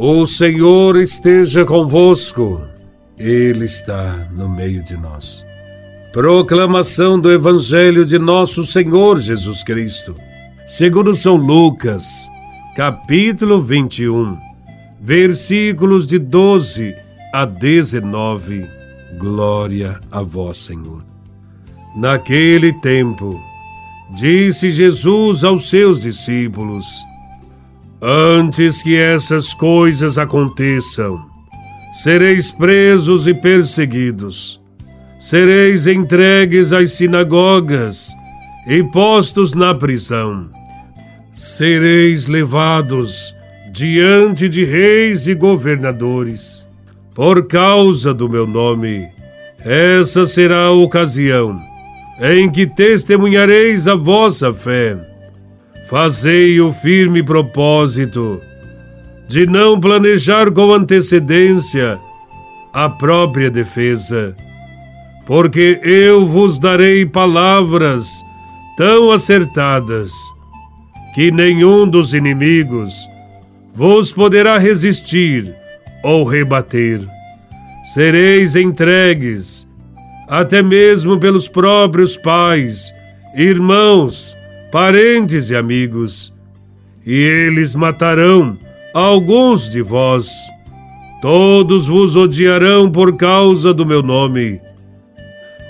O Senhor esteja convosco, Ele está no meio de nós. Proclamação do Evangelho de Nosso Senhor Jesus Cristo, segundo São Lucas, capítulo 21, versículos de 12 a 19. Glória a Vós, Senhor. Naquele tempo, disse Jesus aos seus discípulos: Antes que essas coisas aconteçam, sereis presos e perseguidos, sereis entregues às sinagogas e postos na prisão. Sereis levados diante de reis e governadores, por causa do meu nome. Essa será a ocasião em que testemunhareis a vossa fé. Fazei o firme propósito de não planejar com antecedência a própria defesa, porque eu vos darei palavras tão acertadas que nenhum dos inimigos vos poderá resistir ou rebater. Sereis entregues, até mesmo pelos próprios pais, irmãos, parentes e amigos, e eles matarão alguns de vós. Todos vos odiarão por causa do meu nome.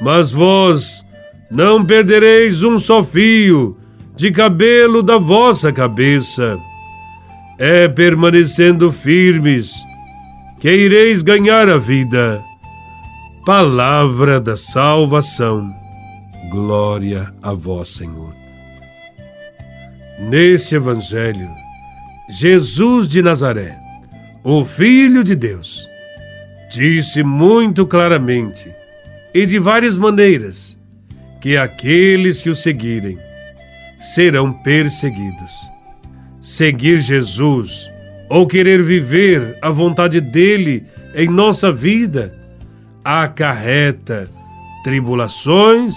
Mas vós não perdereis um só fio de cabelo da vossa cabeça. É permanecendo firmes que ireis ganhar a vida. Palavra da salvação. Glória a vós, Senhor. Nesse Evangelho, Jesus de Nazaré, o Filho de Deus, disse muito claramente e de várias maneiras que aqueles que o seguirem serão perseguidos. Seguir Jesus ou querer viver a vontade dele em nossa vida acarreta tribulações,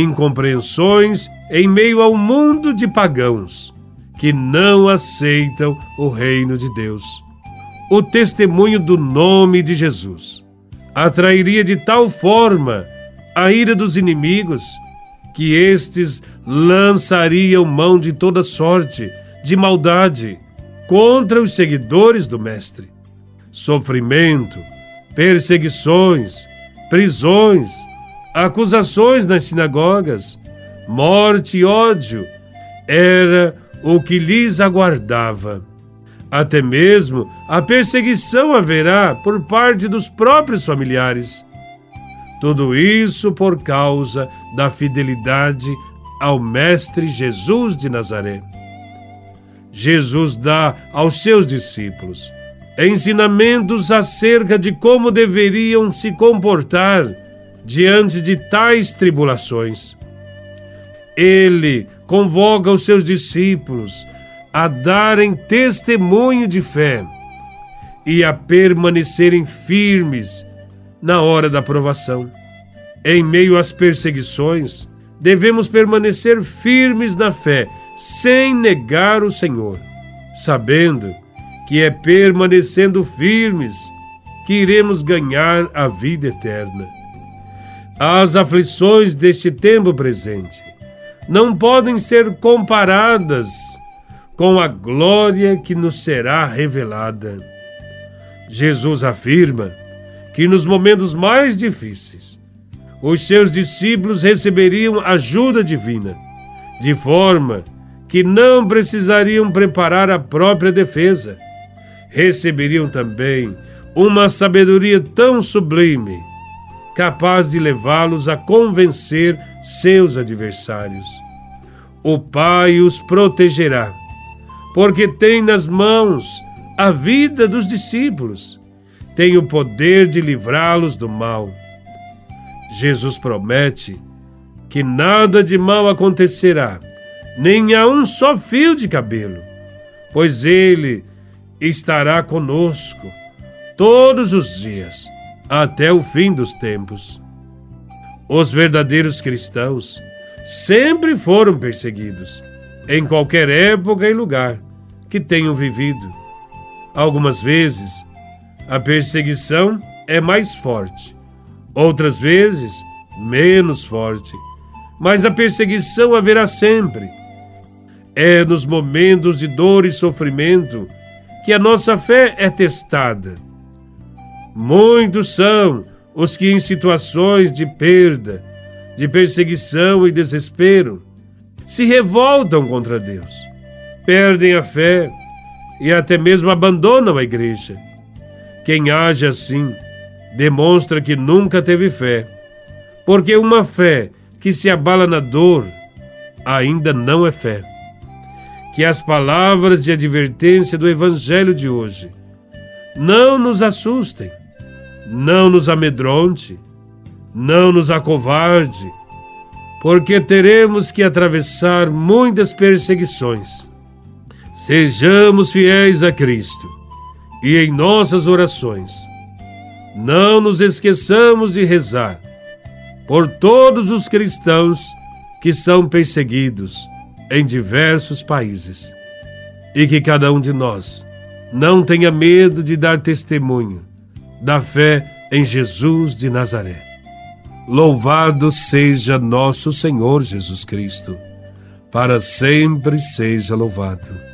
incompreensões em meio ao mundo de pagãos que não aceitam o reino de Deus. O testemunho do nome de Jesus atrairia de tal forma a ira dos inimigos que estes lançariam mão de toda sorte de maldade contra os seguidores do Mestre. Sofrimento, perseguições, prisões, acusações nas sinagogas, morte e ódio era o que lhes aguardava. Até mesmo a perseguição haverá por parte dos próprios familiares. Tudo isso por causa da fidelidade ao Mestre Jesus de Nazaré. Jesus dá aos seus discípulos ensinamentos acerca de como deveriam se comportar diante de tais tribulações. Ele convoca os seus discípulos a darem testemunho de fé e a permanecerem firmes na hora da provação. Em meio às perseguições, devemos permanecer firmes na fé, sem negar o Senhor, sabendo que é permanecendo firmes que iremos ganhar a vida eterna. As aflições deste tempo presente não podem ser comparadas com a glória que nos será revelada. Jesus afirma que nos momentos mais difíceis, os seus discípulos receberiam ajuda divina, de forma que não precisariam preparar a própria defesa. Receberiam também uma sabedoria tão sublime, capaz de levá-los a convencer seus adversários. O Pai os protegerá, porque tem nas mãos a vida dos discípulos, tem o poder de livrá-los do mal. Jesus promete que nada de mal acontecerá, nem a um só fio de cabelo, pois Ele estará conosco todos os dias, até o fim dos tempos. Os verdadeiros cristãos sempre foram perseguidos, em qualquer época e lugar que tenham vivido. Algumas vezes, a perseguição é mais forte, outras vezes, menos forte, mas a perseguição haverá sempre. É nos momentos de dor e sofrimento que a nossa fé é testada. Muitos são os que, em situações de perda, de perseguição e desespero, se revoltam contra Deus, perdem a fé e até mesmo abandonam a igreja. Quem age assim demonstra que nunca teve fé, porque uma fé que se abala na dor ainda não é fé. Que as palavras de advertência do Evangelho de hoje não nos assustem, não nos amedronte, não nos acovarde, porque teremos que atravessar muitas perseguições. Sejamos fiéis a Cristo e em nossas orações. Não nos esqueçamos de rezar por todos os cristãos que são perseguidos em diversos países e que cada um de nós não tenha medo de dar testemunho da fé em Jesus de Nazaré. Louvado seja nosso Senhor Jesus Cristo, para sempre seja louvado.